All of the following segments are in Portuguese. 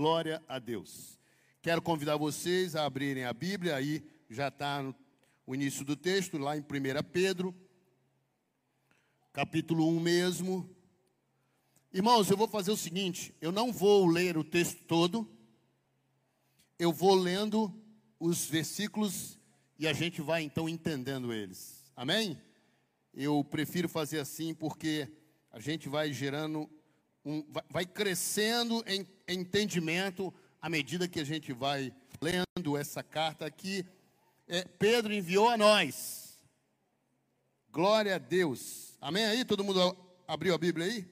Glória a Deus. Quero convidar vocês a abrirem a Bíblia, aí já está o início do texto, lá em 1 Pedro, capítulo 1 mesmo. Irmãos, eu vou fazer o seguinte: eu não vou ler o texto todo, eu vou lendo os versículos e a gente vai então entendendo eles. Amém? Eu prefiro fazer assim porque a gente vai gerando, um, vai crescendo em entendimento à medida que a gente vai lendo essa carta aqui. É, Pedro enviou a nós. Glória a Deus. Amém aí? Todo mundo abriu a Bíblia aí?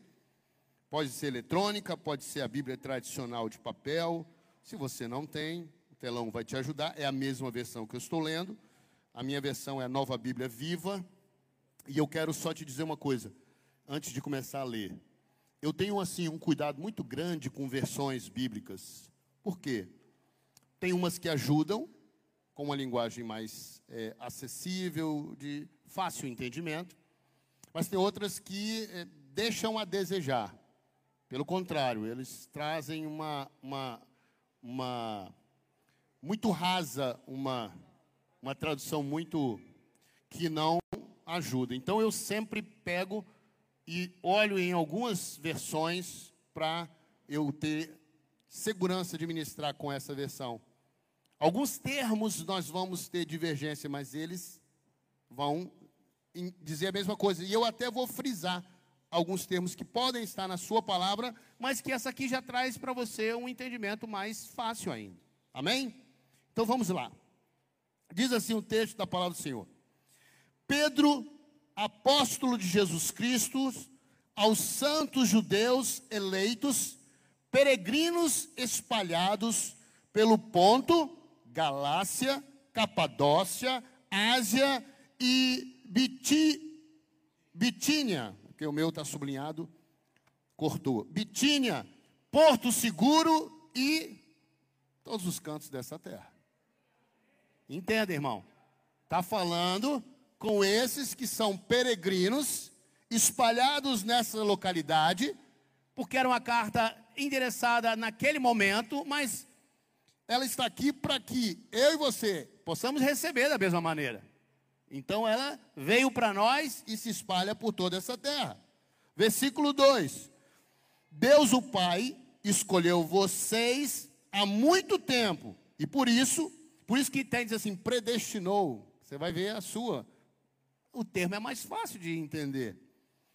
Pode ser eletrônica, pode ser a Bíblia tradicional de papel. Se você não tem, o telão vai te ajudar. É a mesma versão que eu estou lendo. A minha versão é a Nova Bíblia Viva. E eu quero só te dizer uma coisa, antes de começar a ler. Eu tenho, assim, um cuidado muito grande com versões bíblicas. Por quê? Tem umas que ajudam, com uma linguagem mais é, acessível, de fácil entendimento, mas tem outras que é, deixam a desejar. Pelo contrário, eles trazem uma, uma, uma muito rasa, uma, uma tradução muito que não ajuda. Então eu sempre pego e olho em algumas versões para eu ter segurança de ministrar com essa versão. Alguns termos nós vamos ter divergência, mas eles vão dizer a mesma coisa. E eu até vou frisar alguns termos que podem estar na sua palavra, mas que essa aqui já traz para você um entendimento mais fácil ainda. Amém? Então vamos lá. Diz assim o texto da palavra do Senhor. Pedro, apóstolo de Jesus Cristo, aos santos judeus eleitos, peregrinos espalhados pelo Ponto, Galácia, Capadócia, Ásia e Biti, Bitínia, que o meu está sublinhado, cortou. Bitínia, Porto Seguro e todos os cantos dessa terra. Entenda, irmão? Está falando com esses que são peregrinos, espalhados nessa localidade, porque era uma carta endereçada naquele momento, mas ela está aqui para que eu e você possamos receber da mesma maneira. Então ela veio para nós e se espalha por toda essa terra. Versículo 2: Deus o Pai escolheu vocês há muito tempo, e por isso, por isso que tem diz assim, predestinou. Você vai ver a sua o termo é mais fácil de entender.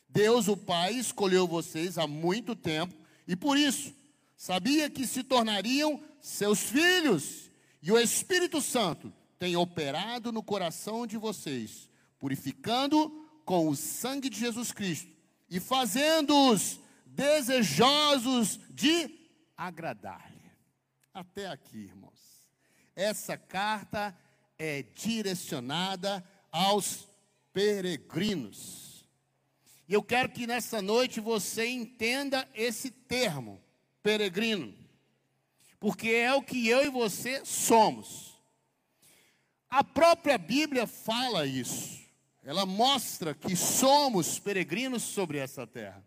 Deus, o Pai, escolheu vocês há muito tempo e por isso sabia que se tornariam seus filhos. E o Espírito Santo tem operado no coração de vocês, purificando com o sangue de Jesus Cristo e fazendo-os desejosos de agradar-lhe. Até aqui, irmãos. Essa carta é direcionada aos peregrinos. E eu quero que nessa noite você entenda esse termo, peregrino, porque é o que eu e você somos. A própria Bíblia fala isso, ela mostra que somos peregrinos sobre essa terra.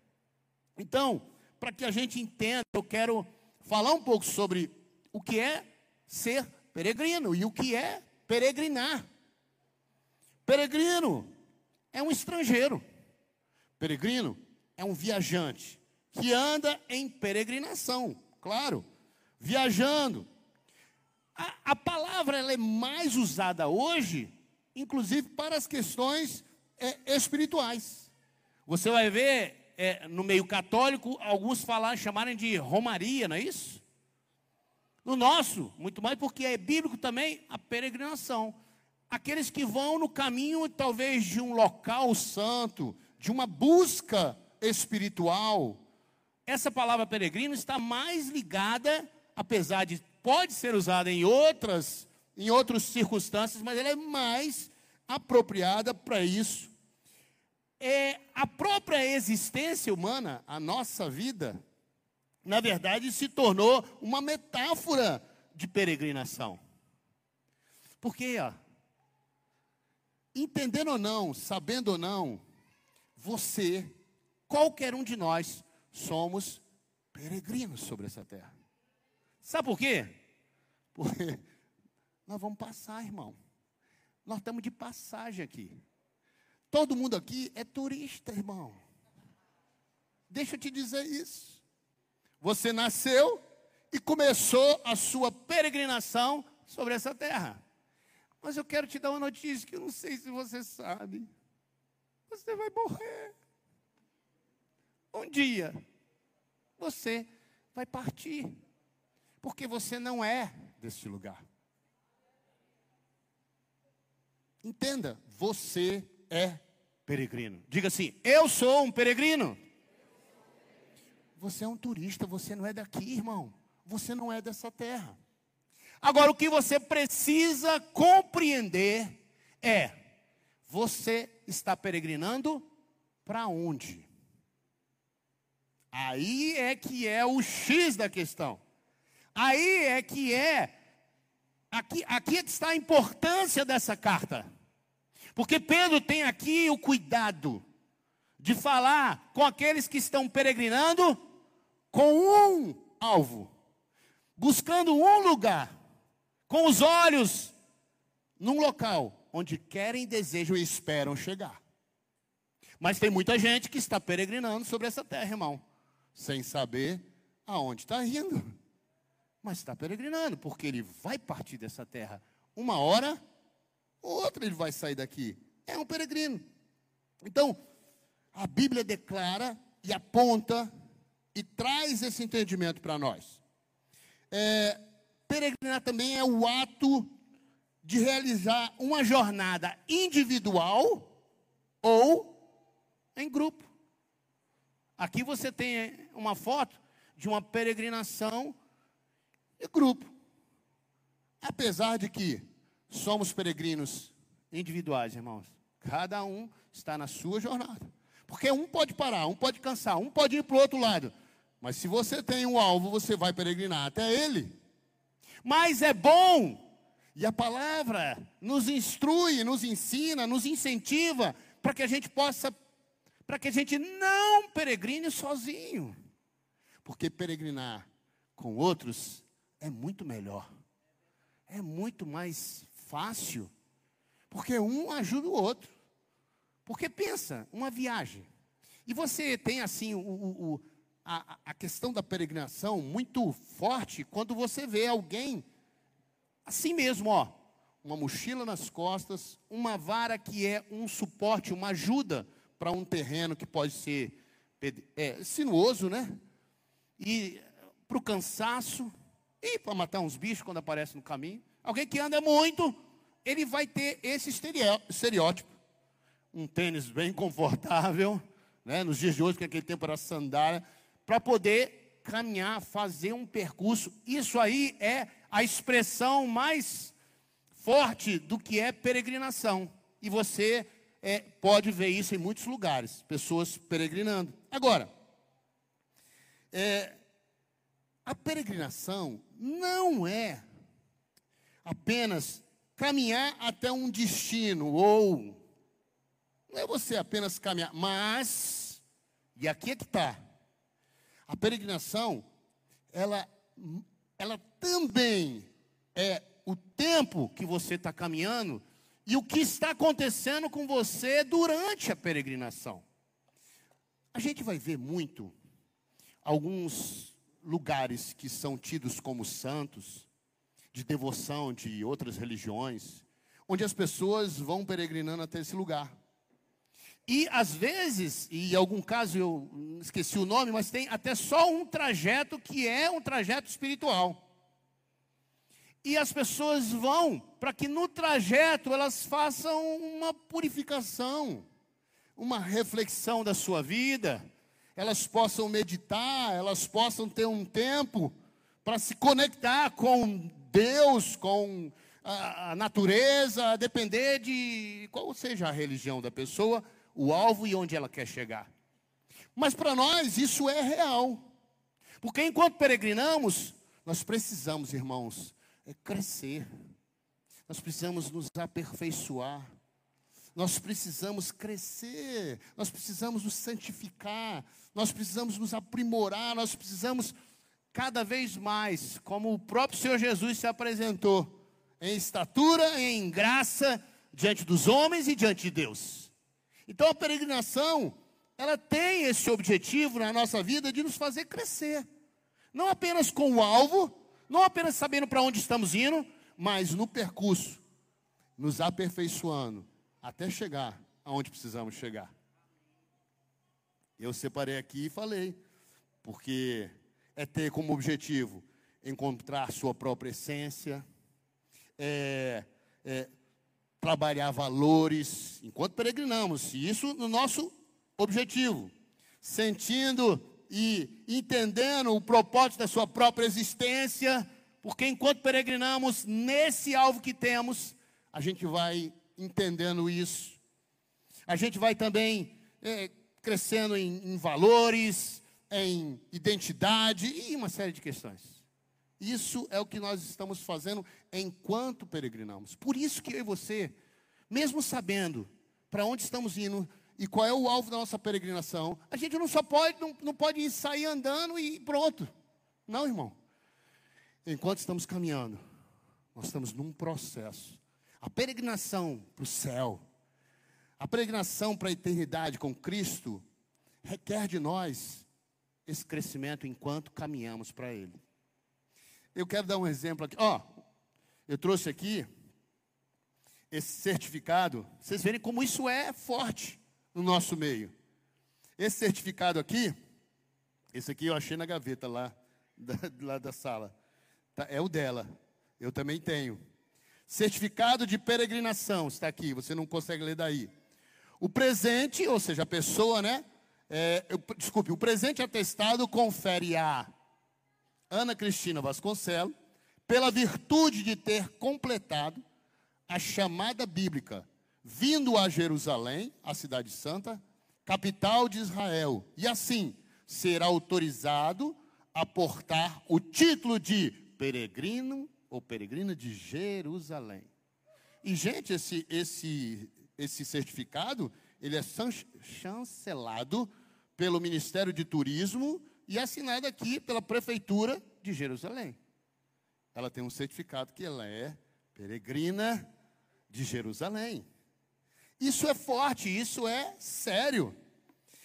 Então, para que a gente entenda, eu quero falar um pouco sobre o que é ser peregrino e o que é peregrinar. Peregrino é um estrangeiro. Peregrino é um viajante que anda em peregrinação, claro, viajando. A, a palavra é mais usada hoje, inclusive para as questões é, espirituais. Você vai ver é, no meio católico alguns falar, chamarem de romaria, não é isso? No nosso, muito mais porque é bíblico também a peregrinação aqueles que vão no caminho, talvez, de um local santo, de uma busca espiritual. Essa palavra peregrino está mais ligada, apesar de pode ser usada em outras, em outras circunstâncias, mas ela é mais apropriada para isso. É a própria existência humana, a nossa vida, na verdade, se tornou uma metáfora de peregrinação. Porque, ó, entendendo ou não, sabendo ou não, você, qualquer um de nós, somos peregrinos sobre essa terra. Sabe por quê? Porque nós vamos passar, irmão. Nós estamos de passagem aqui. Todo mundo aqui é turista, irmão. Deixa eu te dizer isso. Você nasceu e começou a sua peregrinação sobre essa terra. Mas eu quero te dar uma notícia que eu não sei se você sabe. Você vai morrer. Um dia, você vai partir. Porque você não é deste lugar. Entenda, você é peregrino. Diga assim: Eu sou um peregrino. Você é um turista, você não é daqui, irmão. Você não é dessa terra. Agora, o que você precisa compreender é: você está peregrinando para onde? Aí é que é o X da questão. Aí é que é. Aqui, aqui é está a importância dessa carta. Porque Pedro tem aqui o cuidado de falar com aqueles que estão peregrinando com um alvo, buscando um lugar, com os olhos num local onde querem, desejam e esperam chegar. Mas tem muita gente que está peregrinando sobre essa terra, irmão, sem saber aonde está indo. Mas está peregrinando, porque ele vai partir dessa terra uma hora outra ele vai sair daqui. É um peregrino. Então, a Bíblia declara e aponta e traz esse entendimento para nós. É, peregrinar também é o ato de realizar uma jornada individual ou em grupo. Aqui você tem uma foto de uma peregrinação em grupo. Apesar de que somos peregrinos individuais, irmãos. Cada um está na sua jornada. Porque um pode parar, um pode cansar, um pode ir para o outro lado. Mas se você tem um alvo, você vai peregrinar até ele. Mas é bom, e a palavra nos instrui, nos ensina, nos incentiva para que a gente possa, para que a gente não peregrine sozinho. Porque peregrinar com outros é muito melhor, é muito mais fácil, porque um ajuda o outro. Porque pensa, uma viagem, e você tem assim o, o, a, a questão da peregrinação muito forte quando você vê alguém assim mesmo, ó, uma mochila nas costas, uma vara que é um suporte, uma ajuda para um terreno que pode ser é, sinuoso, né? E para o cansaço, e para matar uns bichos quando aparece no caminho. Alguém que anda muito, ele vai ter esse estereótipo. Um tênis bem confortável, né? nos dias de hoje, que aquele tempo era sandália, para poder caminhar, fazer um percurso. Isso aí é a expressão mais forte do que é peregrinação. E você é, pode ver isso em muitos lugares, pessoas peregrinando. Agora, é, a peregrinação não é apenas caminhar até um destino, ou não é você apenas caminhar, mas, e aqui é que está, a peregrinação, ela, ela também é o tempo que você está caminhando e o que está acontecendo com você durante a peregrinação. A gente vai ver muito alguns lugares que são tidos como santos, de devoção de outras religiões, onde as pessoas vão peregrinando até esse lugar. E às vezes, e em algum caso eu esqueci o nome, mas tem até só um trajeto que é um trajeto espiritual. E as pessoas vão para que no trajeto elas façam uma purificação, uma reflexão da sua vida, elas possam meditar, elas possam ter um tempo para se conectar com Deus, com a, a natureza, a depender de qual seja a religião da pessoa, o alvo e onde ela quer chegar. Mas para nós isso é real. Porque enquanto peregrinamos, nós precisamos, irmãos, é crescer. Nós precisamos nos aperfeiçoar. Nós precisamos crescer, nós precisamos nos santificar, nós precisamos nos aprimorar, nós precisamos cada vez mais como o próprio Senhor Jesus se apresentou, em estatura, em graça, diante dos homens e diante de Deus. Então a peregrinação, ela tem esse objetivo na nossa vida de nos fazer crescer. Não apenas com o alvo, não apenas sabendo para onde estamos indo, mas no percurso, nos aperfeiçoando até chegar aonde precisamos chegar. Eu separei aqui e falei, porque é ter como objetivo encontrar sua própria essência, é, é trabalhar valores, enquanto peregrinamos, isso no nosso objetivo, sentindo e entendendo o propósito da sua própria existência, porque enquanto peregrinamos nesse alvo que temos, a gente vai entendendo isso, a gente vai também é, crescendo em, em valores, em identidade e uma série de questões. Isso é o que nós estamos fazendo enquanto peregrinamos. Por isso que eu e você, mesmo sabendo para onde estamos indo e qual é o alvo da nossa peregrinação, a gente não só pode, não, não pode sair andando e pronto. Não, irmão. Enquanto estamos caminhando, nós estamos num processo. A peregrinação para o céu, a peregrinação para a eternidade com Cristo, requer de nós esse crescimento enquanto caminhamos para Ele. Eu quero dar um exemplo aqui. Ó, oh, eu trouxe aqui esse certificado. Vocês verem como isso é forte no nosso meio. Esse certificado aqui, esse aqui eu achei na gaveta lá da, lá da sala. Tá, é o dela. Eu também tenho. Certificado de peregrinação está aqui. Você não consegue ler daí. O presente, ou seja, a pessoa, né? É, eu, desculpe, o presente atestado confere a Ana Cristina Vasconcelos, pela virtude de ter completado a chamada bíblica, vindo a Jerusalém, a cidade santa, capital de Israel, e assim será autorizado a portar o título de peregrino ou peregrina de Jerusalém. E gente, esse esse esse certificado ele é chancelado pelo Ministério de Turismo e assinado aqui pela Prefeitura de Jerusalém. Ela tem um certificado que ela é peregrina de Jerusalém. Isso é forte, isso é sério.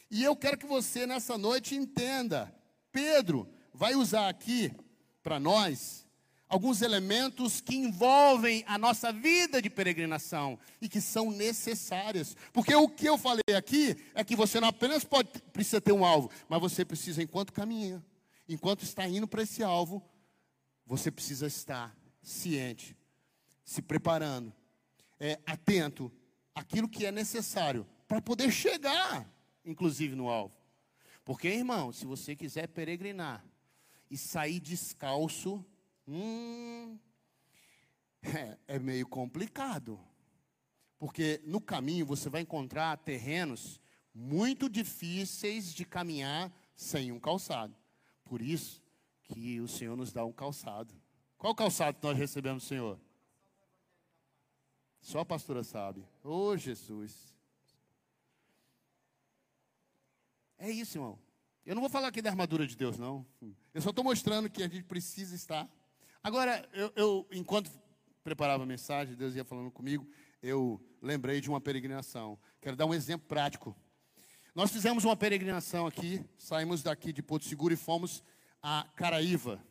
E eu quero que você nessa noite entenda. Pedro vai usar aqui para nós alguns elementos que envolvem a nossa vida de peregrinação e que são necessárias. Porque o que eu falei aqui é que você não apenas pode, precisa ter um alvo, mas você precisa, enquanto caminha, enquanto está indo para esse alvo, você precisa estar ciente, se preparando, é, atento àquilo que é necessário para poder chegar, inclusive, no alvo. Porque, irmão, se você quiser peregrinar e sair descalço, Hum, é, é meio complicado. Porque no caminho você vai encontrar terrenos muito difíceis de caminhar sem um calçado. Por isso que o Senhor nos dá um calçado. Qual calçado nós recebemos, Senhor? Só a pastora sabe. Oh, Jesus. É isso, irmão. Eu não vou falar aqui da armadura de Deus, não. Eu só estou mostrando que a gente precisa estar Agora, eu, eu, enquanto preparava a mensagem, Deus ia falando comigo, eu lembrei de uma peregrinação. Quero dar um exemplo prático. Nós fizemos uma peregrinação aqui, saímos daqui de Porto Seguro e fomos a Caraíva,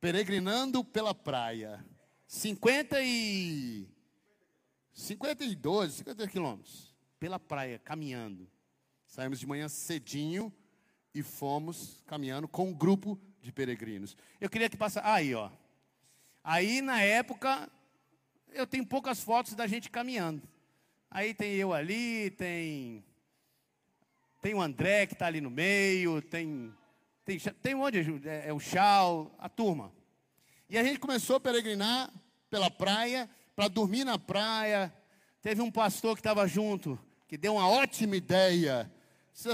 peregrinando pela praia. 50 e 52, 50 quilômetros pela praia, caminhando. Saímos de manhã cedinho e fomos caminhando com um grupo de peregrinos. Eu queria que passasse. Aí, ó. Aí, na época, eu tenho poucas fotos da gente caminhando. Aí tem eu ali, tem. Tem o André que está ali no meio, tem. Tem, tem onde? É, é o Chau, a turma. E a gente começou a peregrinar pela praia, para dormir na praia. Teve um pastor que estava junto, que deu uma ótima ideia.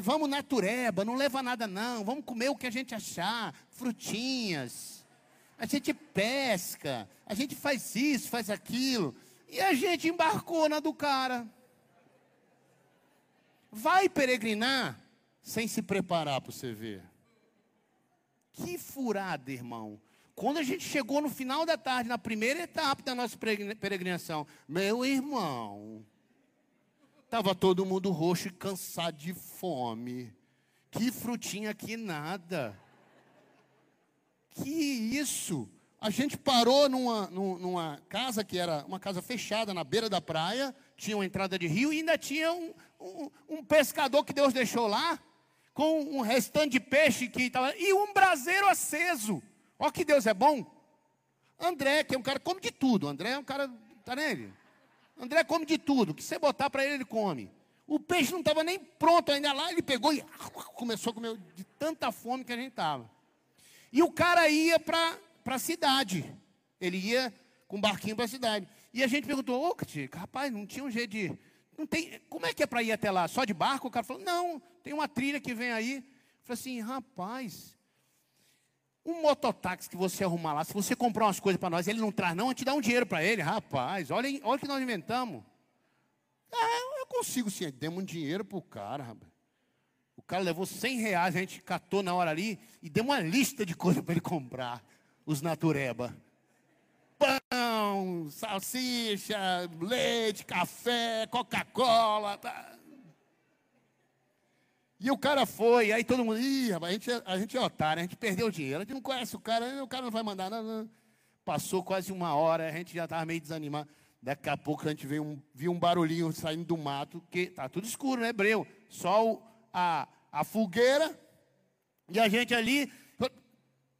Vamos natureba, não leva nada não, vamos comer o que a gente achar, frutinhas. A gente pesca, a gente faz isso, faz aquilo. E a gente embarcou na do cara. Vai peregrinar sem se preparar para você ver. Que furada, irmão. Quando a gente chegou no final da tarde, na primeira etapa da nossa peregrinação, meu irmão, estava todo mundo roxo e cansado de fome. Que frutinha que nada. Que isso? A gente parou numa, numa casa que era uma casa fechada na beira da praia, tinha uma entrada de rio e ainda tinha um, um, um pescador que Deus deixou lá, com um restante de peixe que estava. E um braseiro aceso. Ó que Deus é bom. André, que é um cara que come de tudo. André é um cara. Tá nele? André come de tudo. O que você botar para ele, ele come. O peixe não estava nem pronto ainda lá, ele pegou e começou a comer de tanta fome que a gente estava. E o cara ia para a cidade. Ele ia com um barquinho para a cidade. E a gente perguntou, ô, oh, rapaz, não tinha um jeito de. Não tem, como é que é para ir até lá? Só de barco? O cara falou, não, tem uma trilha que vem aí. Eu falei assim, rapaz, um mototáxi que você arrumar lá, se você comprar umas coisas para nós, ele não traz, não, a gente dá um dinheiro para ele, rapaz. Olha, olha o que nós inventamos. Ah, eu consigo sim. Demos um dinheiro para o cara, rapaz. O cara levou 100 reais, a gente catou na hora ali e deu uma lista de coisas para ele comprar. Os natureba. Pão, salsicha, leite, café, Coca-Cola. Tá. E o cara foi, aí todo mundo, ih, a gente, é, a gente é otário, a gente perdeu o dinheiro, a gente não conhece o cara, o cara não vai mandar nada. Passou quase uma hora, a gente já estava meio desanimado. Daqui a pouco a gente viu um, viu um barulhinho saindo do mato, que tá tudo escuro, né, Breu? Só o, a, a fogueira, e a gente ali.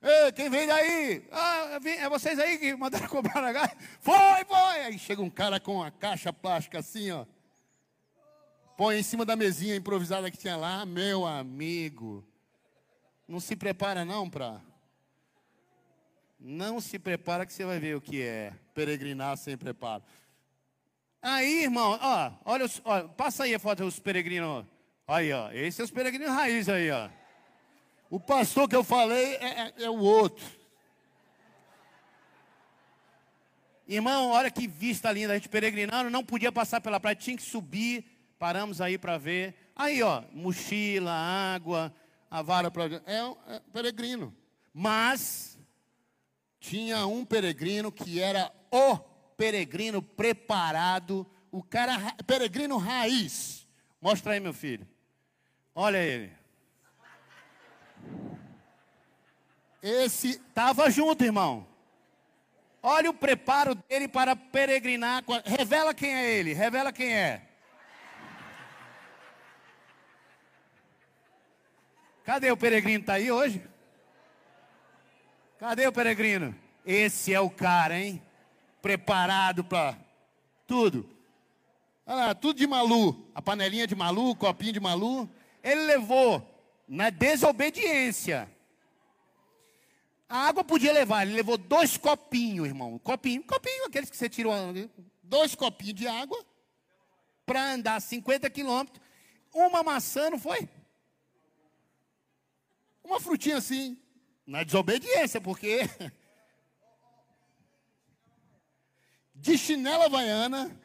Ei, quem vem daí? Ah, é vocês aí que mandaram comprar na gás? Foi, foi! Aí chega um cara com uma caixa plástica assim, ó põe em cima da mesinha improvisada que tinha lá, meu amigo. Não se prepara não para. Não se prepara que você vai ver o que é peregrinar sem preparo. Aí, irmão, ó, olha, os, ó, passa aí a foto dos peregrinos. Aí, ó, esse é os peregrinos raiz aí, ó. O pastor que eu falei é, é, é o outro. Irmão, olha que vista linda, a gente peregrinando, não podia passar pela praia, tinha que subir Paramos aí para ver. Aí, ó, mochila, água, a vara para. É, é peregrino. Mas tinha um peregrino que era o peregrino preparado, o cara peregrino raiz. Mostra aí, meu filho. Olha ele. Esse estava junto, irmão. Olha o preparo dele para peregrinar. Revela quem é ele. Revela quem é. Cadê o peregrino? Está aí hoje? Cadê o peregrino? Esse é o cara, hein? Preparado para tudo. Olha lá, tudo de malu. A panelinha de malu, o copinho de malu. Ele levou na desobediência. A água podia levar, ele levou dois copinhos, irmão. Copinho, copinho, aqueles que você tirou. Dois copinhos de água para andar 50 quilômetros. Uma maçã, não foi? Uma frutinha assim, na desobediência, porque de chinela havaiana,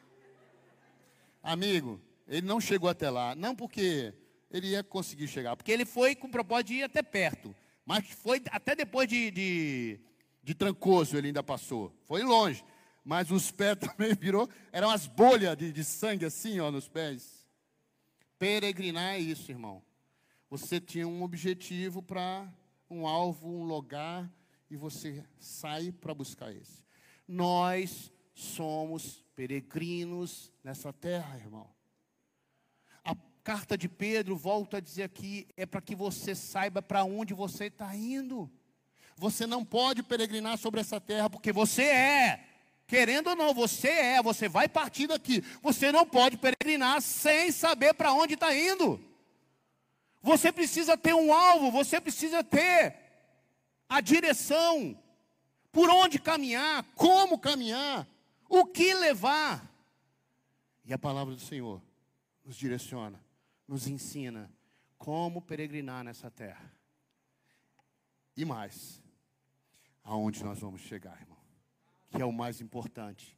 amigo, ele não chegou até lá, não porque ele ia conseguir chegar, porque ele foi com o propósito de ir até perto, mas foi até depois de, de, de Trancoso ele ainda passou, foi longe, mas os pés também virou, eram as bolhas de, de sangue assim, ó, nos pés. Peregrinar é isso, irmão. Você tinha um objetivo para um alvo, um lugar, e você sai para buscar esse. Nós somos peregrinos nessa terra, irmão. A carta de Pedro volta a dizer aqui: é para que você saiba para onde você está indo. Você não pode peregrinar sobre essa terra porque você é. Querendo ou não, você é, você vai partir daqui. Você não pode peregrinar sem saber para onde está indo. Você precisa ter um alvo, você precisa ter a direção, por onde caminhar, como caminhar, o que levar. E a palavra do Senhor nos direciona, nos ensina como peregrinar nessa terra. E mais, aonde nós vamos chegar, irmão? Que é o mais importante,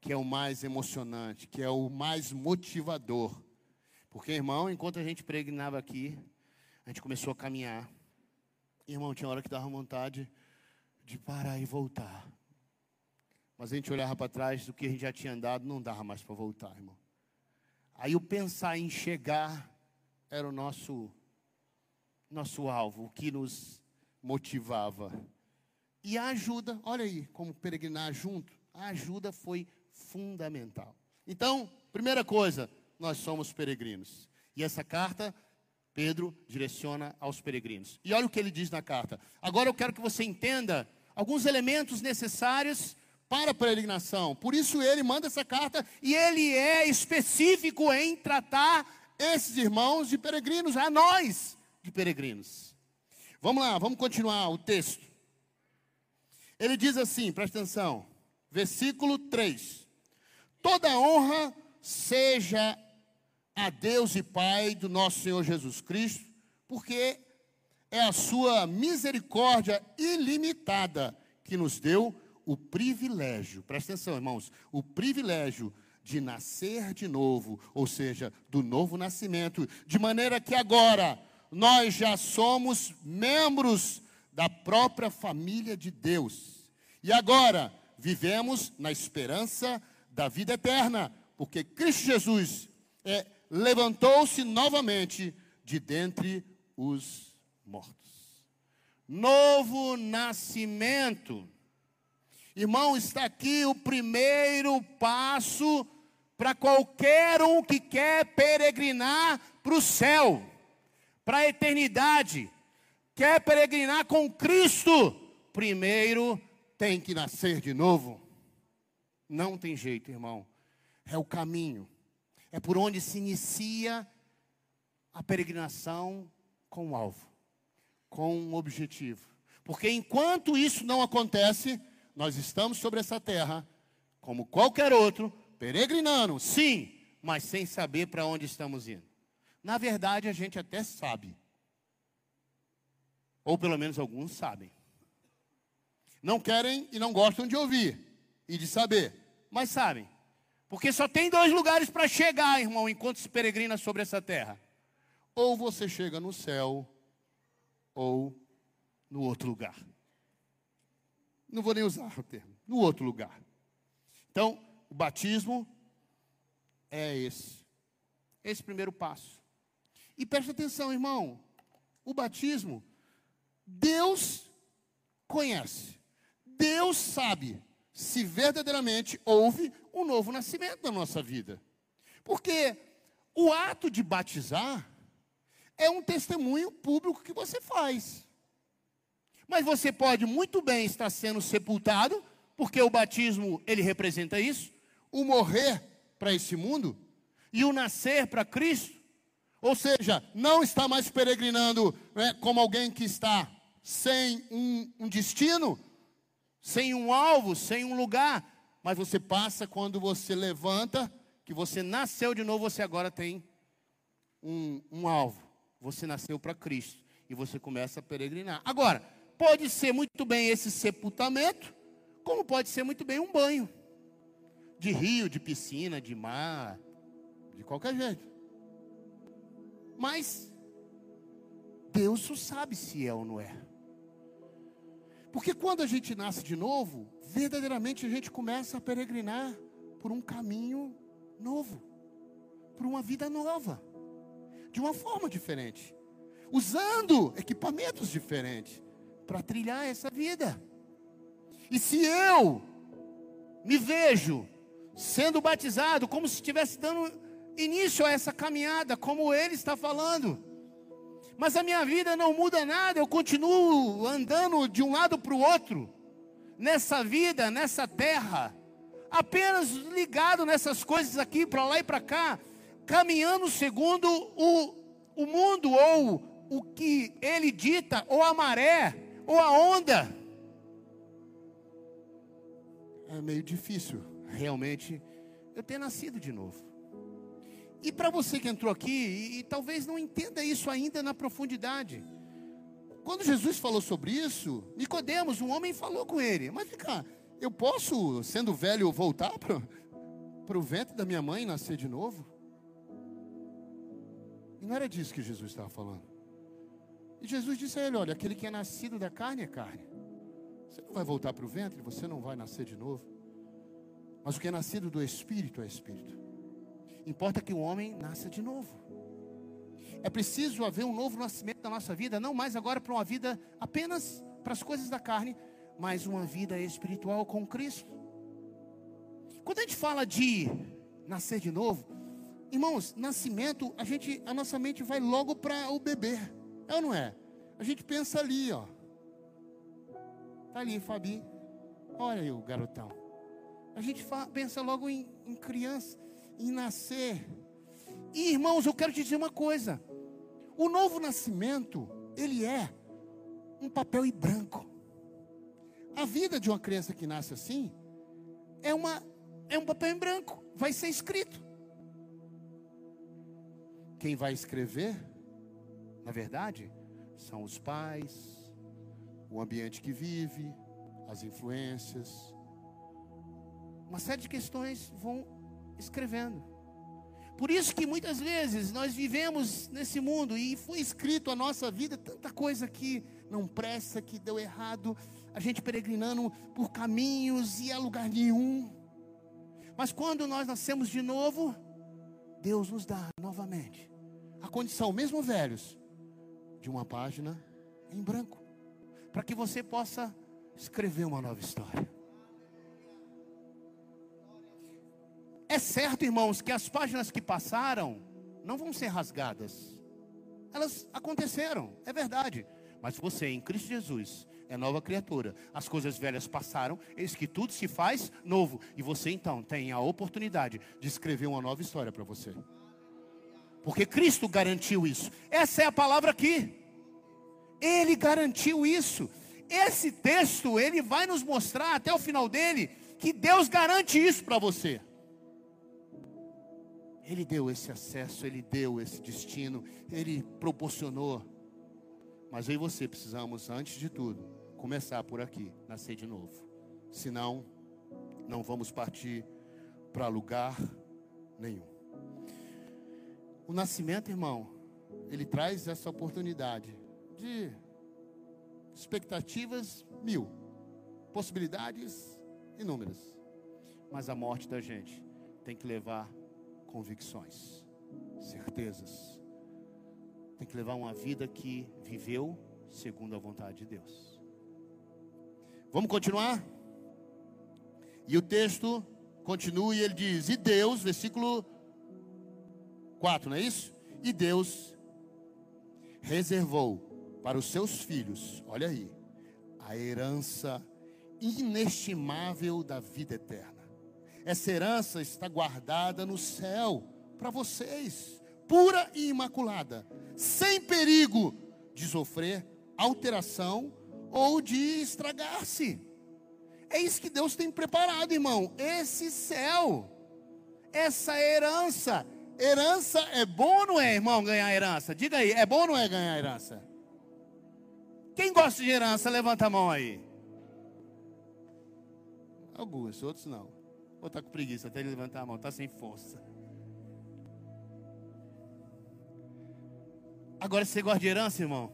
que é o mais emocionante, que é o mais motivador porque, irmão, enquanto a gente peregrinava aqui, a gente começou a caminhar. Irmão, tinha hora que dava vontade de parar e voltar. Mas a gente olhava para trás do que a gente já tinha andado, não dava mais para voltar, irmão. Aí o pensar em chegar era o nosso nosso alvo, o que nos motivava. E a ajuda, olha aí, como peregrinar junto, a ajuda foi fundamental. Então, primeira coisa, nós somos peregrinos. E essa carta, Pedro direciona aos peregrinos. E olha o que ele diz na carta. Agora eu quero que você entenda alguns elementos necessários para a peregrinação. Por isso ele manda essa carta e ele é específico em tratar esses irmãos de peregrinos, a nós de peregrinos. Vamos lá, vamos continuar o texto. Ele diz assim, presta atenção, versículo 3: Toda honra seja a Deus e Pai do nosso Senhor Jesus Cristo, porque é a sua misericórdia ilimitada que nos deu o privilégio, presta atenção, irmãos, o privilégio de nascer de novo, ou seja, do novo nascimento, de maneira que agora nós já somos membros da própria família de Deus. E agora vivemos na esperança da vida eterna, porque Cristo Jesus é, levantou-se novamente de dentre os mortos. Novo nascimento. Irmão, está aqui o primeiro passo para qualquer um que quer peregrinar para o céu, para a eternidade quer peregrinar com Cristo, primeiro tem que nascer de novo. Não tem jeito, irmão. É o caminho. É por onde se inicia a peregrinação com um alvo, com um objetivo. Porque enquanto isso não acontece, nós estamos sobre essa terra, como qualquer outro, peregrinando, sim, mas sem saber para onde estamos indo. Na verdade, a gente até sabe, ou pelo menos alguns sabem. Não querem e não gostam de ouvir e de saber, mas sabem. Porque só tem dois lugares para chegar, irmão, enquanto se peregrina sobre essa terra. Ou você chega no céu, ou no outro lugar. Não vou nem usar o termo, no outro lugar. Então, o batismo é esse. Esse primeiro passo. E preste atenção, irmão. O batismo Deus conhece, Deus sabe se verdadeiramente houve um novo nascimento na nossa vida. Porque o ato de batizar é um testemunho público que você faz. Mas você pode muito bem estar sendo sepultado, porque o batismo ele representa isso, o morrer para esse mundo e o nascer para Cristo. Ou seja, não está mais peregrinando né, como alguém que está sem um, um destino, sem um alvo, sem um lugar. Mas você passa quando você levanta, que você nasceu de novo, você agora tem um, um alvo. Você nasceu para Cristo e você começa a peregrinar. Agora, pode ser muito bem esse sepultamento, como pode ser muito bem um banho de rio, de piscina, de mar, de qualquer jeito. Mas Deus sabe se é ou não é. Porque quando a gente nasce de novo, verdadeiramente a gente começa a peregrinar por um caminho novo, por uma vida nova, de uma forma diferente, usando equipamentos diferentes para trilhar essa vida. E se eu me vejo sendo batizado como se estivesse dando início a essa caminhada, como ele está falando, mas a minha vida não muda nada, eu continuo andando de um lado para o outro, nessa vida, nessa terra, apenas ligado nessas coisas aqui, para lá e para cá, caminhando segundo o, o mundo, ou o que ele dita, ou a maré, ou a onda. É meio difícil, realmente, eu ter nascido de novo. E para você que entrou aqui e, e, talvez não entenda isso ainda na profundidade. Quando Jesus falou sobre isso, Nicodemos, um homem falou com ele: "Mas cá, eu posso, sendo velho, voltar para o ventre da minha mãe e nascer de novo?" E não era disso que Jesus estava falando. E Jesus disse a ele: Olha, aquele que é nascido da carne é carne. Você não vai voltar para o ventre, você não vai nascer de novo. Mas o que é nascido do Espírito é Espírito. Importa que o homem nasça de novo. É preciso haver um novo nascimento na nossa vida, não mais agora para uma vida apenas para as coisas da carne, mas uma vida espiritual com Cristo. Quando a gente fala de nascer de novo, irmãos, nascimento, a gente, a nossa mente vai logo para o bebê. É ou não é? A gente pensa ali, ó. Tá ali, Fabi. Olha aí o garotão. A gente pensa logo em, em criança, em nascer. E irmãos, eu quero te dizer uma coisa. O novo nascimento, ele é um papel em branco. A vida de uma criança que nasce assim é uma é um papel em branco, vai ser escrito. Quem vai escrever, na verdade, são os pais, o ambiente que vive, as influências. Uma série de questões vão escrevendo. Por isso que muitas vezes nós vivemos nesse mundo e foi escrito a nossa vida tanta coisa que não presta, que deu errado, a gente peregrinando por caminhos e a lugar nenhum. Mas quando nós nascemos de novo, Deus nos dá novamente a condição, mesmo velhos, de uma página em branco, para que você possa escrever uma nova história. É certo, irmãos, que as páginas que passaram não vão ser rasgadas. Elas aconteceram, é verdade. Mas você, em Cristo Jesus, é nova criatura. As coisas velhas passaram, eis que tudo se faz novo. E você então tem a oportunidade de escrever uma nova história para você. Porque Cristo garantiu isso. Essa é a palavra aqui. Ele garantiu isso. Esse texto, ele vai nos mostrar até o final dele que Deus garante isso para você. Ele deu esse acesso, Ele deu esse destino, Ele proporcionou. Mas eu e você precisamos, antes de tudo, começar por aqui, nascer de novo. Senão, não vamos partir para lugar nenhum. O nascimento, irmão, ele traz essa oportunidade de expectativas mil, possibilidades inúmeras. Mas a morte da gente tem que levar convicções, certezas. Tem que levar uma vida que viveu segundo a vontade de Deus. Vamos continuar? E o texto continua e ele diz: E Deus, versículo 4, não é isso? E Deus reservou para os seus filhos, olha aí, a herança inestimável da vida eterna. Essa herança está guardada no céu para vocês, pura e imaculada, sem perigo de sofrer alteração ou de estragar-se. É isso que Deus tem preparado, irmão. Esse céu, essa herança. Herança é bom ou não é, irmão, ganhar herança? Diga aí, é bom ou não é ganhar herança? Quem gosta de herança, levanta a mão aí. Alguns, outros não. Ou está com preguiça até ele levantar a mão, está sem força. Agora, você gosta de herança, irmão?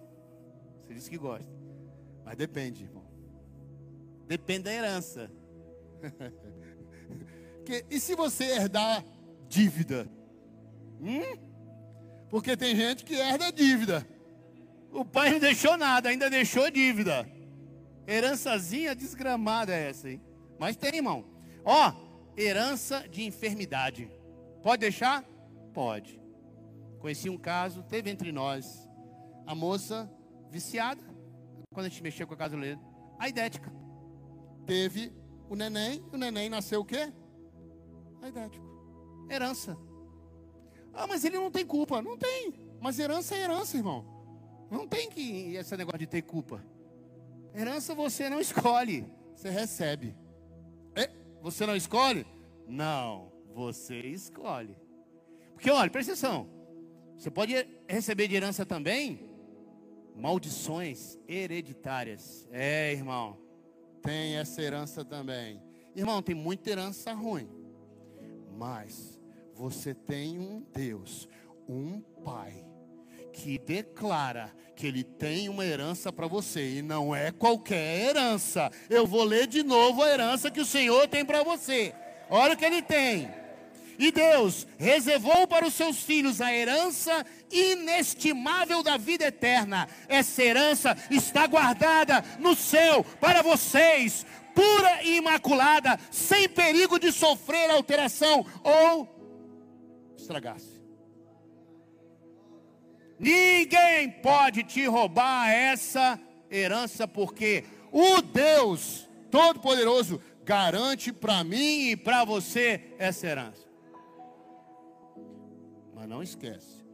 Você disse que gosta. Mas depende, irmão. Depende da herança. e se você herdar dívida? Hum? Porque tem gente que herda dívida. O pai não deixou nada, ainda deixou dívida. Herançazinha desgramada é essa, hein? Mas tem, irmão. Ó, herança de enfermidade. Pode deixar? Pode. Conheci um caso, teve entre nós a moça viciada, quando a gente mexeu com a gasolina, a idética. Teve o neném, o neném nasceu o quê? A idético. Herança. Ah, mas ele não tem culpa. Não tem. Mas herança é herança, irmão. Não tem que esse negócio de ter culpa. Herança você não escolhe, você recebe. Você não escolhe? Não, você escolhe. Porque olha, presta atenção. Você pode receber de herança também maldições hereditárias. É, irmão. Tem essa herança também. Irmão, tem muita herança ruim. Mas você tem um Deus, um Pai, que declara que ele tem uma herança para você e não é qualquer herança. Eu vou ler de novo a herança que o Senhor tem para você. Olha o que ele tem. E Deus reservou para os seus filhos a herança inestimável da vida eterna. Essa herança está guardada no céu para vocês, pura e imaculada, sem perigo de sofrer alteração ou estragar-se. Ninguém pode te roubar essa herança, porque o Deus Todo-Poderoso garante para mim e para você essa herança. Mas não esquece,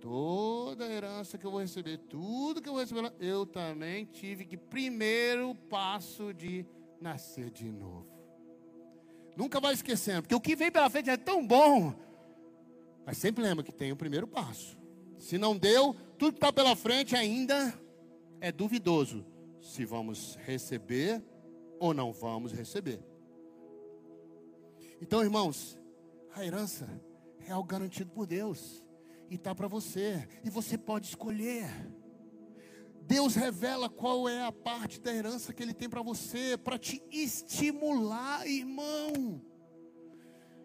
toda a herança que eu vou receber, tudo que eu vou receber, eu também tive que primeiro passo de nascer de novo. Nunca vai esquecendo, porque o que vem pela frente é tão bom. Mas sempre lembra que tem o primeiro passo. Se não deu, tudo que está pela frente ainda é duvidoso se vamos receber ou não vamos receber. Então, irmãos, a herança é algo garantido por Deus e está para você, e você pode escolher. Deus revela qual é a parte da herança que Ele tem para você, para te estimular, irmão.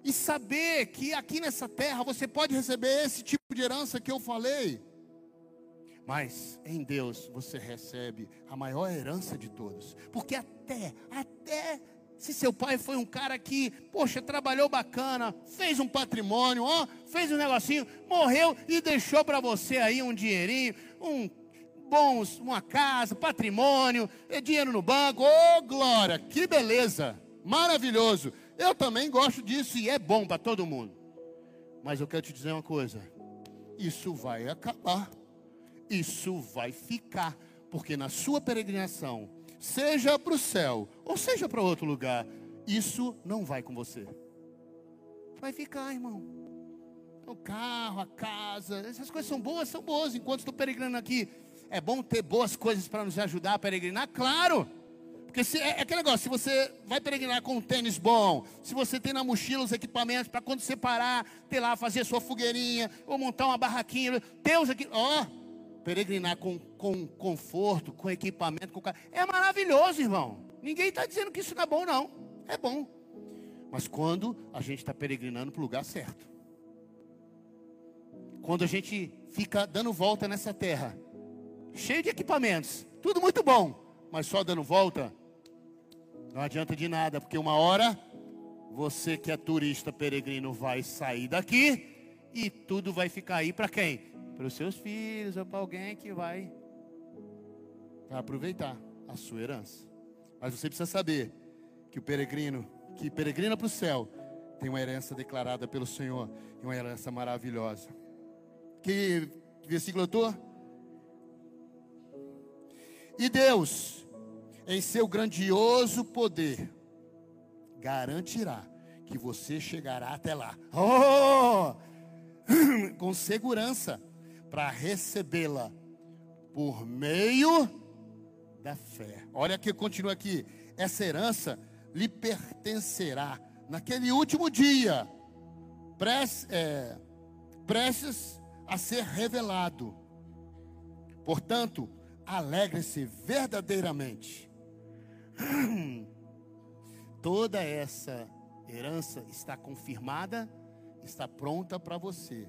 E saber que aqui nessa terra você pode receber esse tipo de herança que eu falei. Mas em Deus você recebe a maior herança de todos. Porque até, até se seu pai foi um cara que, poxa, trabalhou bacana, fez um patrimônio, ó, fez um negocinho, morreu e deixou para você aí um dinheirinho, um bons, uma casa, patrimônio, é dinheiro no banco, ô oh, glória, que beleza, maravilhoso. Eu também gosto disso e é bom para todo mundo. Mas eu quero te dizer uma coisa: isso vai acabar isso vai ficar, porque na sua peregrinação, seja para o céu ou seja para outro lugar, isso não vai com você. Vai ficar, irmão. O carro, a casa, essas coisas são boas, são boas. Enquanto estou peregrinando aqui, é bom ter boas coisas para nos ajudar a peregrinar, claro. Porque se, é, é aquele negócio, se você vai peregrinar com um tênis bom, se você tem na mochila os equipamentos para quando você parar, ter lá, fazer sua fogueirinha, ou montar uma barraquinha, os equipamentos, ó, peregrinar com, com conforto, com equipamento, com é maravilhoso, irmão. Ninguém está dizendo que isso não é bom, não. É bom. Mas quando a gente está peregrinando para o lugar certo, quando a gente fica dando volta nessa terra, cheio de equipamentos, tudo muito bom, mas só dando volta, não adianta de nada, porque uma hora você que é turista peregrino vai sair daqui e tudo vai ficar aí para quem? para os seus filhos ou para alguém que vai aproveitar a sua herança. Mas você precisa saber que o peregrino, que peregrina para o céu, tem uma herança declarada pelo Senhor e uma herança maravilhosa. Que versículo eu estou? E Deus, em seu grandioso poder, garantirá que você chegará até lá. Oh! Com segurança para recebê-la por meio da fé. Olha que continua aqui. Essa herança lhe pertencerá naquele último dia, prestes, é, prestes a ser revelado. Portanto, alegre-se verdadeiramente. Toda essa herança está confirmada, está pronta para você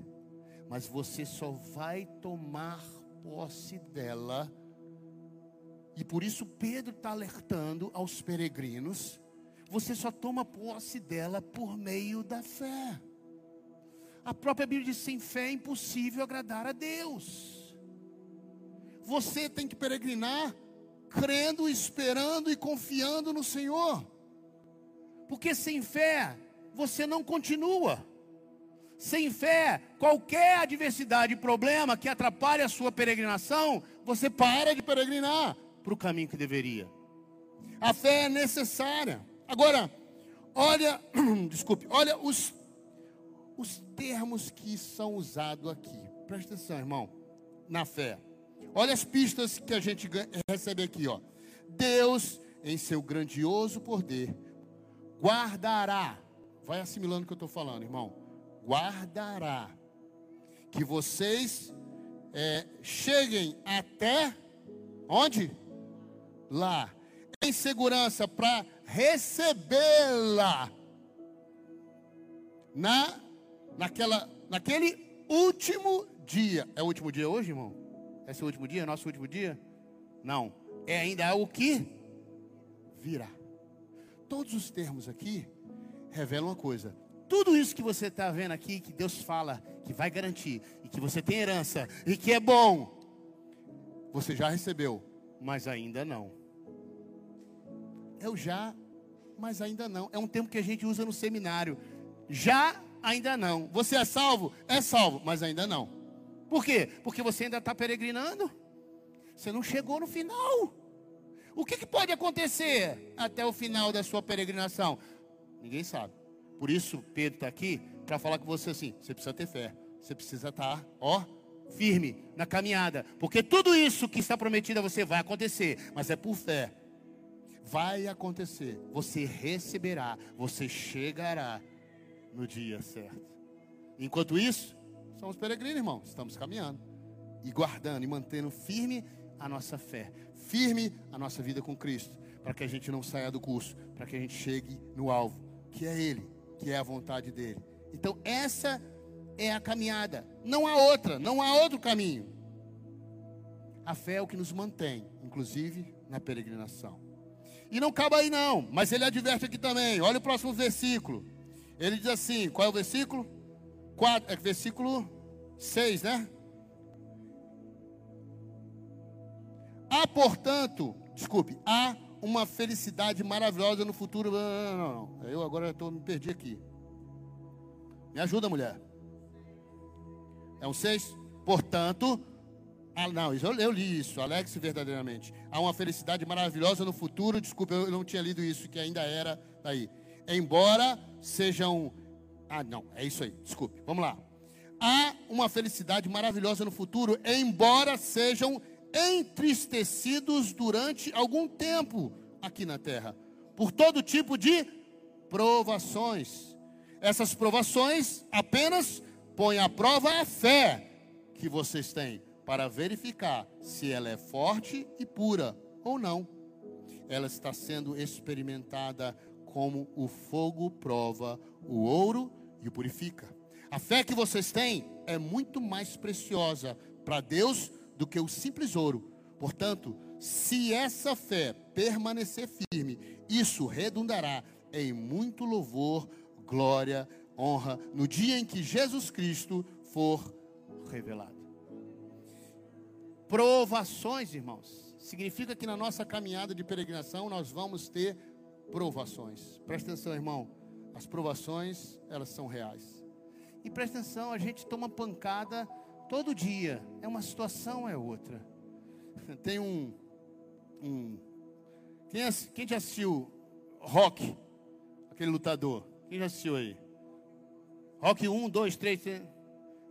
mas você só vai tomar posse dela. E por isso Pedro está alertando aos peregrinos: você só toma posse dela por meio da fé. A própria Bíblia diz: sem fé é impossível agradar a Deus. Você tem que peregrinar crendo, esperando e confiando no Senhor. Porque sem fé você não continua. Sem fé, qualquer adversidade e problema que atrapalhe a sua peregrinação, você para de peregrinar para o caminho que deveria. A fé é necessária. Agora, olha, desculpe, olha os, os termos que são usados aqui. Presta atenção, irmão, na fé. Olha as pistas que a gente recebe aqui, ó. Deus, em seu grandioso poder, guardará. Vai assimilando o que eu estou falando, irmão guardará que vocês é, cheguem até onde? Lá. Em segurança para recebê-la. Na, naquela, naquele último dia. É o último dia hoje, irmão? Esse é o último dia? Nosso último dia? Não. É ainda o que virá. Todos os termos aqui revelam uma coisa. Tudo isso que você está vendo aqui, que Deus fala, que vai garantir, e que você tem herança, e que é bom, você já recebeu, mas ainda não. É o já, mas ainda não. É um termo que a gente usa no seminário. Já, ainda não. Você é salvo? É salvo, mas ainda não. Por quê? Porque você ainda está peregrinando. Você não chegou no final. O que, que pode acontecer até o final da sua peregrinação? Ninguém sabe. Por isso, Pedro está aqui para falar com você assim: você precisa ter fé. Você precisa estar, tá, ó, firme na caminhada. Porque tudo isso que está prometido a você vai acontecer. Mas é por fé. Vai acontecer. Você receberá. Você chegará no dia certo. Enquanto isso, somos peregrinos, irmão. Estamos caminhando. E guardando e mantendo firme a nossa fé. Firme a nossa vida com Cristo. Para que a gente não saia do curso. Para que a gente chegue no alvo. Que é Ele. Que é a vontade dEle. Então essa é a caminhada. Não há outra. Não há outro caminho. A fé é o que nos mantém. Inclusive na peregrinação. E não acaba aí não. Mas ele adverte aqui também. Olha o próximo versículo. Ele diz assim: qual é o versículo? 4, é versículo 6, né? Há, portanto, desculpe, há uma felicidade maravilhosa no futuro. Não, não, não. Eu agora estou me perdi aqui. Me ajuda, mulher. É um 6? Portanto, ah, não, eu, eu li isso, Alex, verdadeiramente. Há uma felicidade maravilhosa no futuro. Desculpe, eu não tinha lido isso, que ainda era daí. Embora sejam. Ah, não, é isso aí, desculpe. Vamos lá. Há uma felicidade maravilhosa no futuro, embora sejam entristecidos durante algum tempo aqui na terra, por todo tipo de provações. Essas provações apenas põem à prova a fé que vocês têm para verificar se ela é forte e pura ou não. Ela está sendo experimentada como o fogo prova o ouro e o purifica. A fé que vocês têm é muito mais preciosa para Deus do que o simples ouro. Portanto, se essa fé permanecer firme, isso redundará em muito louvor, glória, honra no dia em que Jesus Cristo for revelado. Provações, irmãos, significa que na nossa caminhada de peregrinação nós vamos ter provações. Presta atenção, irmão. As provações, elas são reais. E presta atenção, a gente toma pancada todo dia. É uma situação, é outra. Tem um. um quem, quem já assistiu Rock? Aquele lutador. Quem já assistiu aí? Rock 1, 2, 3.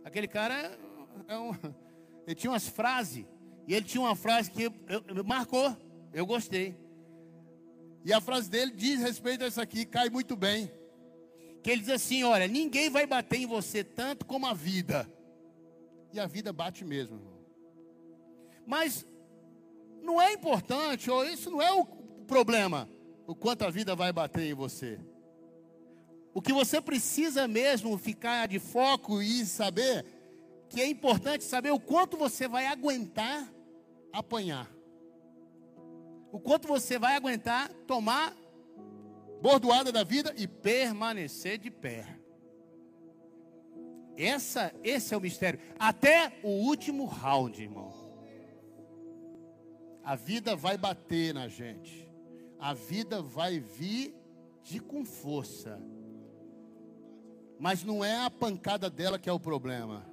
Aquele cara é um, ele tinha umas frases. E ele tinha uma frase que eu, eu, marcou. Eu gostei. E a frase dele diz respeito a isso aqui, cai muito bem. Que ele diz assim: olha, ninguém vai bater em você tanto como a vida. E a vida bate mesmo. Mas não é importante, ou isso não é o problema, o quanto a vida vai bater em você. O que você precisa mesmo ficar de foco e saber que é importante saber o quanto você vai aguentar apanhar o quanto você vai aguentar tomar bordoada da vida e permanecer de pé. Essa, esse é o mistério. Até o último round, irmão. A vida vai bater na gente. A vida vai vir de com força. Mas não é a pancada dela que é o problema.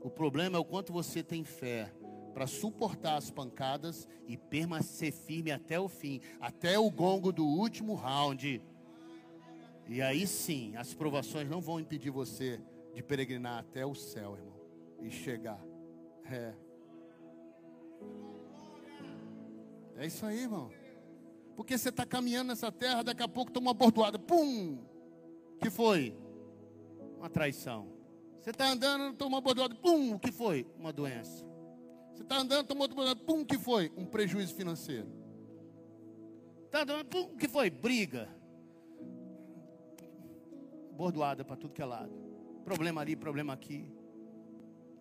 O problema é o quanto você tem fé para suportar as pancadas e permanecer firme até o fim, até o gongo do último round. E aí sim, as provações não vão impedir você de peregrinar até o céu, irmão, e chegar. É. É isso aí, irmão. Porque você está caminhando nessa terra, daqui a pouco toma uma bordoada. Pum! que foi? Uma traição. Você está andando, toma uma bordoada. Pum! O que foi? Uma doença. Você está andando, tomou, tomou, pum, que foi? Um prejuízo financeiro. Andando, pum, que foi? Briga. Bordoada para tudo que é lado. Problema ali, problema aqui.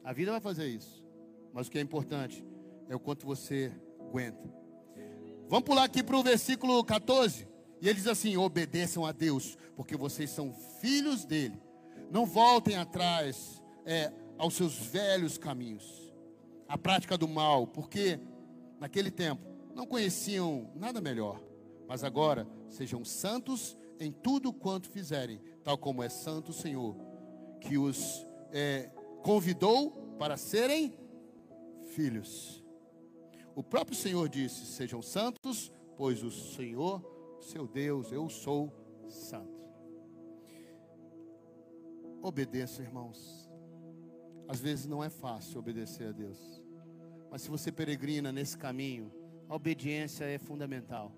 A vida vai fazer isso. Mas o que é importante é o quanto você aguenta. Vamos pular aqui para o versículo 14. E ele diz assim: obedeçam a Deus, porque vocês são filhos dele. Não voltem atrás é, aos seus velhos caminhos, a prática do mal, porque naquele tempo não conheciam nada melhor. Mas agora sejam santos em tudo quanto fizerem, tal como é santo o Senhor, que os é, convidou para serem filhos. O próprio Senhor disse: Sejam santos, pois o Senhor, seu Deus, eu sou santo. Obedeça, irmãos. Às vezes não é fácil obedecer a Deus, mas se você peregrina nesse caminho, a obediência é fundamental.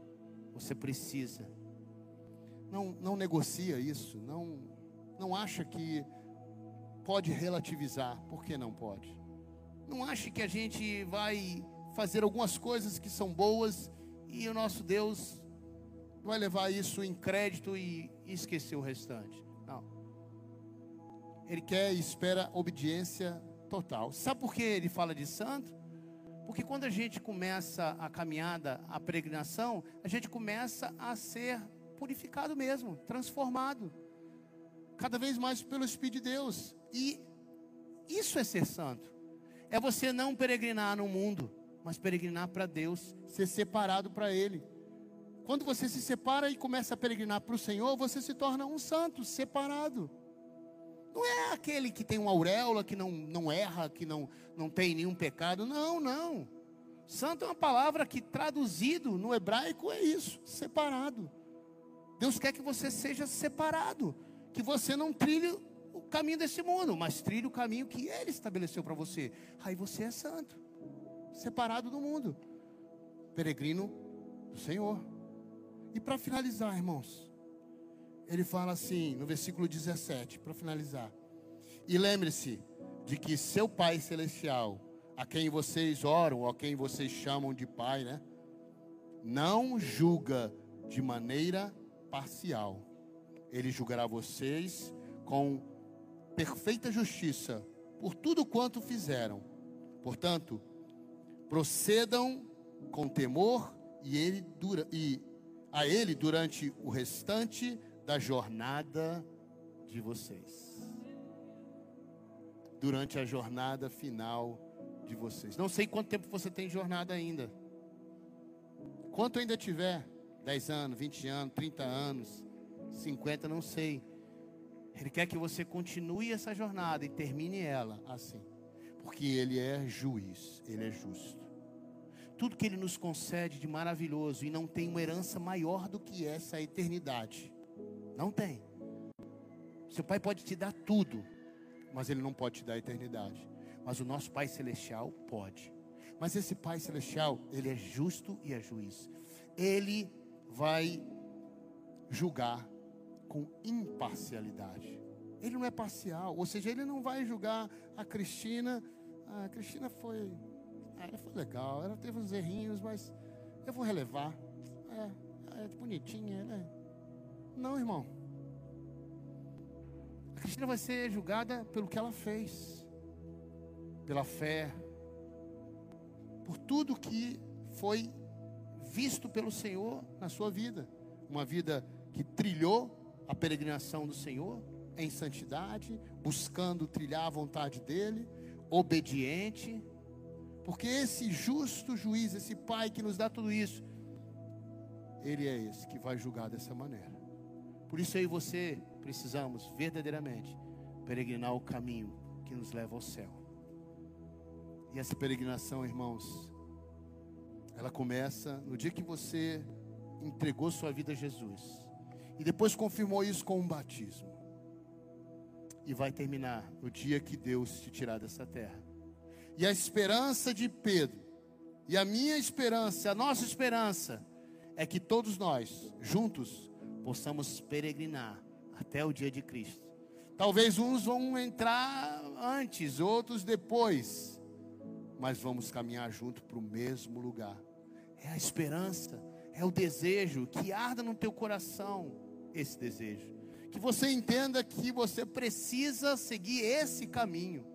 Você precisa. Não, não negocia isso. Não, não acha que pode relativizar. Por que não pode? Não ache que a gente vai fazer algumas coisas que são boas e o nosso Deus vai levar isso em crédito e esquecer o restante. Não. Ele quer e espera obediência total. Sabe por que ele fala de santo? Porque quando a gente começa a caminhada, a peregrinação, a gente começa a ser purificado mesmo, transformado, cada vez mais pelo Espírito de Deus. E isso é ser santo. É você não peregrinar no mundo, mas peregrinar para Deus, ser separado para Ele. Quando você se separa e começa a peregrinar para o Senhor, você se torna um santo, separado. Não é aquele que tem uma auréola, que não, não erra, que não, não tem nenhum pecado. Não, não. Santo é uma palavra que traduzido no hebraico é isso, separado. Deus quer que você seja separado, que você não trilhe o caminho desse mundo, mas trilhe o caminho que Ele estabeleceu para você. Aí você é santo, separado do mundo, peregrino do Senhor. E para finalizar, irmãos, ele fala assim no versículo 17, para finalizar. E lembre-se de que seu Pai Celestial, a quem vocês oram, ou a quem vocês chamam de Pai, né? Não julga de maneira parcial. Ele julgará vocês com perfeita justiça por tudo quanto fizeram. Portanto, procedam com temor e ele dura e a ele durante o restante da jornada de vocês. Durante a jornada final de vocês. Não sei quanto tempo você tem jornada ainda. Quanto ainda tiver, 10 anos, 20 anos, 30 anos, 50, não sei. Ele quer que você continue essa jornada e termine ela assim. Porque ele é juiz, ele é justo tudo que Ele nos concede de maravilhoso e não tem uma herança maior do que essa eternidade. Não tem. Seu Pai pode te dar tudo, mas Ele não pode te dar a eternidade. Mas o nosso Pai Celestial pode. Mas esse Pai Celestial, Ele é justo e é juiz. Ele vai julgar com imparcialidade. Ele não é parcial, ou seja, ele não vai julgar a Cristina. A Cristina foi ah, ela foi legal, ela teve uns errinhos, mas eu vou relevar. É, é bonitinha, né? Não, irmão. A Cristina vai ser julgada pelo que ela fez, pela fé, por tudo que foi visto pelo Senhor na sua vida. Uma vida que trilhou a peregrinação do Senhor em santidade, buscando trilhar a vontade dEle, obediente porque esse justo juiz, esse pai que nos dá tudo isso, ele é esse que vai julgar dessa maneira. Por isso e você precisamos verdadeiramente peregrinar o caminho que nos leva ao céu. E essa peregrinação, irmãos, ela começa no dia que você entregou sua vida a Jesus. E depois confirmou isso com um batismo. E vai terminar no dia que Deus te tirar dessa terra. E a esperança de Pedro, e a minha esperança, a nossa esperança, é que todos nós, juntos, possamos peregrinar até o dia de Cristo. Talvez uns vão entrar antes, outros depois, mas vamos caminhar junto para o mesmo lugar. É a esperança, é o desejo que arda no teu coração esse desejo. Que você entenda que você precisa seguir esse caminho.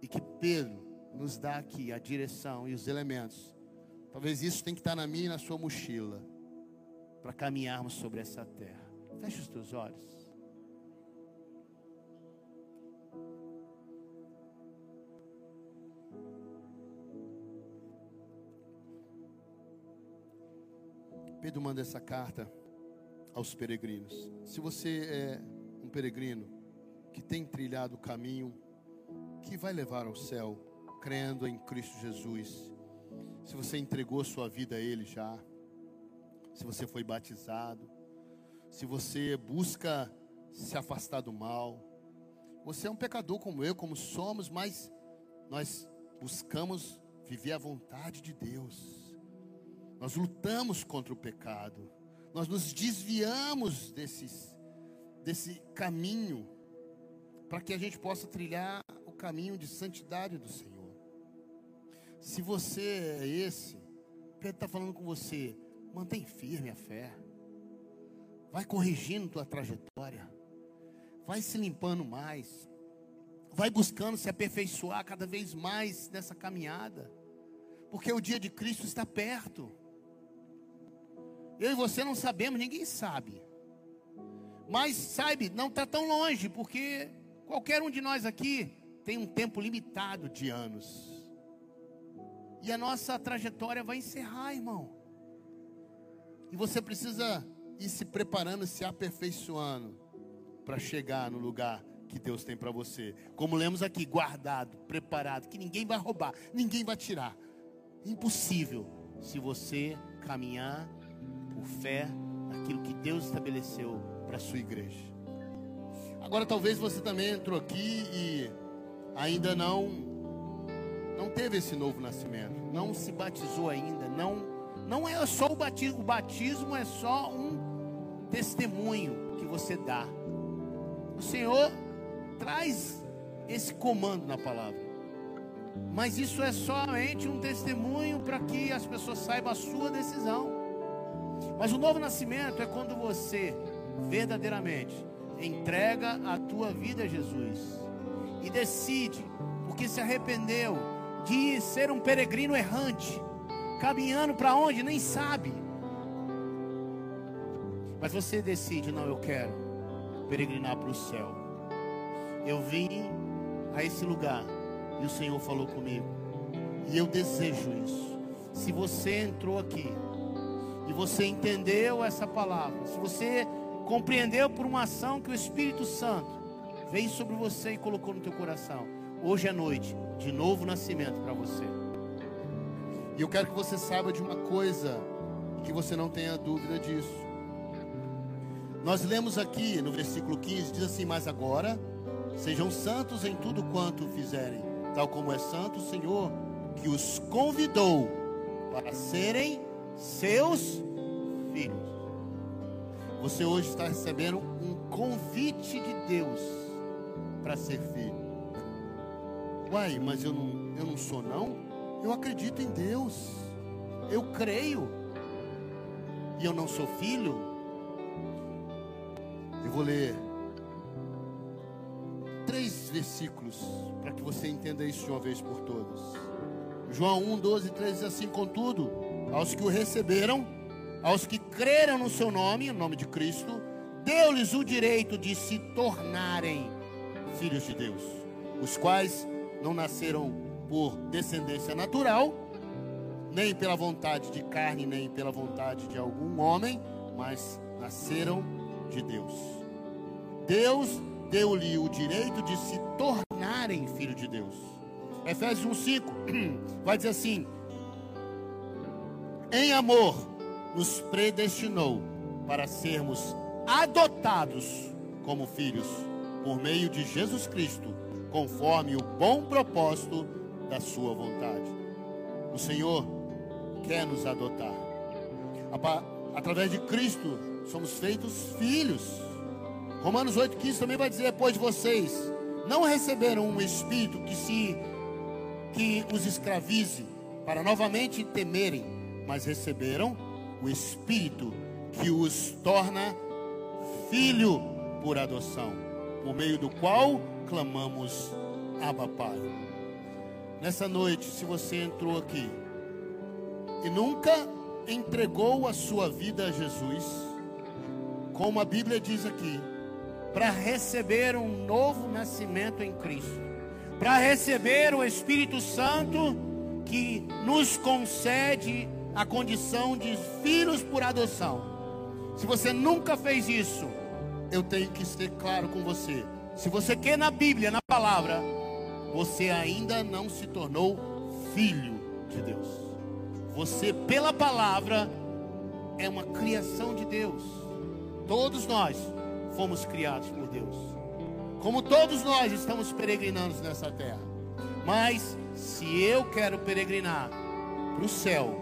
E que Pedro nos dá aqui a direção e os elementos. Talvez isso tenha que estar na minha e na sua mochila para caminharmos sobre essa terra. Feche os teus olhos. Pedro manda essa carta aos peregrinos. Se você é um peregrino que tem trilhado o caminho que vai levar ao céu, crendo em Cristo Jesus, se você entregou sua vida a Ele já, se você foi batizado, se você busca se afastar do mal, você é um pecador como eu, como somos, mas nós buscamos viver a vontade de Deus. Nós lutamos contra o pecado. Nós nos desviamos desses, desse caminho para que a gente possa trilhar o caminho de santidade do Senhor. Se você é esse, Pedro está falando com você, mantém firme a fé. Vai corrigindo tua trajetória. Vai se limpando mais. Vai buscando se aperfeiçoar cada vez mais nessa caminhada. Porque o dia de Cristo está perto. Eu e você não sabemos, ninguém sabe. Mas sabe, não está tão longe, porque qualquer um de nós aqui tem um tempo limitado de anos. E a nossa trajetória vai encerrar, irmão. E você precisa ir se preparando, se aperfeiçoando para chegar no lugar que Deus tem para você. Como lemos aqui, guardado, preparado, que ninguém vai roubar, ninguém vai tirar. Impossível se você caminhar por fé naquilo que Deus estabeleceu para a sua igreja. Agora talvez você também entrou aqui e ainda não não teve esse novo nascimento, não se batizou ainda, não não é só o batismo, o batismo é só um testemunho que você dá. O Senhor traz esse comando na palavra. Mas isso é somente um testemunho para que as pessoas saibam a sua decisão. Mas o novo nascimento é quando você verdadeiramente entrega a tua vida a Jesus e decide, porque se arrependeu de ser um peregrino errante, caminhando para onde nem sabe. Mas você decide, não, eu quero peregrinar para o céu. Eu vim a esse lugar e o Senhor falou comigo. E eu desejo isso. Se você entrou aqui e você entendeu essa palavra, se você compreendeu por uma ação que o Espírito Santo veio sobre você e colocou no teu coração, hoje é noite de novo nascimento para você. E eu quero que você saiba de uma coisa, que você não tenha dúvida disso. Nós lemos aqui no versículo 15, diz assim: Mas agora sejam santos em tudo quanto fizerem, tal como é santo o Senhor, que os convidou para serem seus filhos. Você hoje está recebendo um convite de Deus para ser filho. Uai, mas eu não, eu não sou não? Eu acredito em Deus. Eu creio. E eu não sou filho? Eu vou ler três versículos para que você entenda isso de uma vez por todas. João 1, 12 13 diz assim: Contudo, aos que o receberam, aos que creram no seu nome, o nome de Cristo, deu-lhes o direito de se tornarem filhos de Deus, os quais não nasceram por descendência natural, nem pela vontade de carne, nem pela vontade de algum homem, mas nasceram de Deus. Deus deu-lhe o direito de se tornarem filho de Deus. Efésios 1:5 vai dizer assim: em amor, nos predestinou para sermos adotados como filhos por meio de Jesus Cristo, conforme o bom propósito da Sua vontade. O Senhor quer nos adotar. Através de Cristo somos feitos filhos. Romanos 8,15 também vai dizer: Pois vocês não receberam um espírito que se que os escravize, para novamente temerem, mas receberam o Espírito que os torna filho por adoção, por meio do qual clamamos Abba Pai. Nessa noite, se você entrou aqui e nunca entregou a sua vida a Jesus, como a Bíblia diz aqui, para receber um novo nascimento em Cristo, para receber o Espírito Santo que nos concede a condição de filhos por adoção. Se você nunca fez isso, eu tenho que ser claro com você. Se você quer na Bíblia, na palavra, você ainda não se tornou filho de Deus. Você, pela palavra, é uma criação de Deus. Todos nós fomos criados por Deus. Como todos nós estamos peregrinando nessa terra. Mas, se eu quero peregrinar para o céu,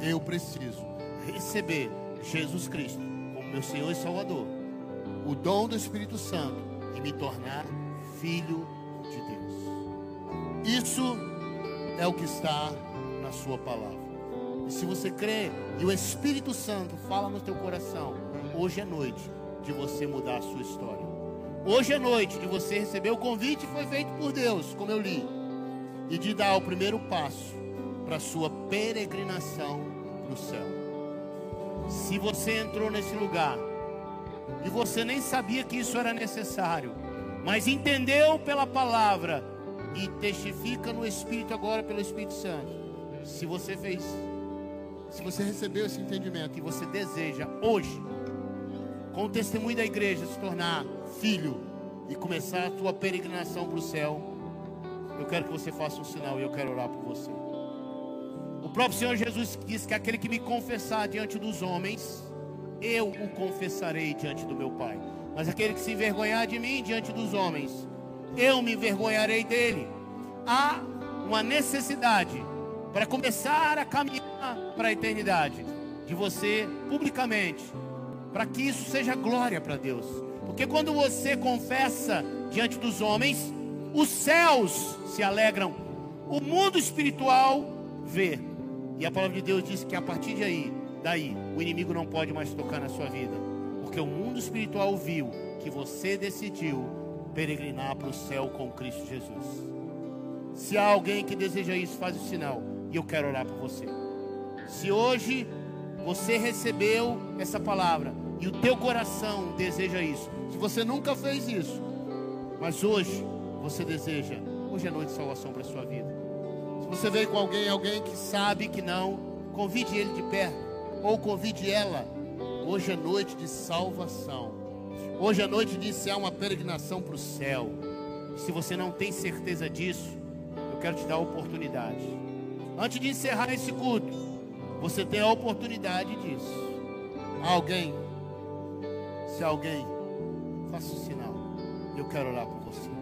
eu preciso receber Jesus Cristo como meu Senhor e Salvador, o dom do Espírito Santo e me tornar filho de. Isso é o que está na Sua palavra. E se você crê e o Espírito Santo fala no teu coração, hoje é noite de você mudar a sua história. Hoje é noite de você receber o convite que foi feito por Deus, como eu li, e de dar o primeiro passo para a sua peregrinação para o céu. Se você entrou nesse lugar e você nem sabia que isso era necessário, mas entendeu pela palavra e testifica no Espírito agora pelo Espírito Santo. Se você fez, se você recebeu esse entendimento e você deseja hoje, com o testemunho da igreja, se tornar filho e começar a tua peregrinação para o céu, eu quero que você faça um sinal e eu quero orar por você. O próprio Senhor Jesus disse que aquele que me confessar diante dos homens, eu o confessarei diante do meu Pai. Mas aquele que se envergonhar de mim diante dos homens, eu me envergonharei dele. Há uma necessidade para começar a caminhar para a eternidade, de você publicamente, para que isso seja glória para Deus. Porque quando você confessa diante dos homens, os céus se alegram, o mundo espiritual vê. E a palavra de Deus diz que a partir de aí, daí, o inimigo não pode mais tocar na sua vida, porque o mundo espiritual viu que você decidiu peregrinar para o céu com Cristo Jesus. Se há alguém que deseja isso, faz o sinal, e eu quero orar por você. Se hoje você recebeu essa palavra e o teu coração deseja isso, se você nunca fez isso, mas hoje você deseja, hoje é noite de salvação para a sua vida. Se você veio com alguém, alguém que sabe que não, convide ele de perto, ou convide ela. Hoje é noite de salvação. Hoje é noite de iniciar uma peregrinação para o céu. Se você não tem certeza disso, eu quero te dar a oportunidade. Antes de encerrar esse culto, você tem a oportunidade disso. Alguém, se alguém, faça o um sinal. Eu quero orar por você.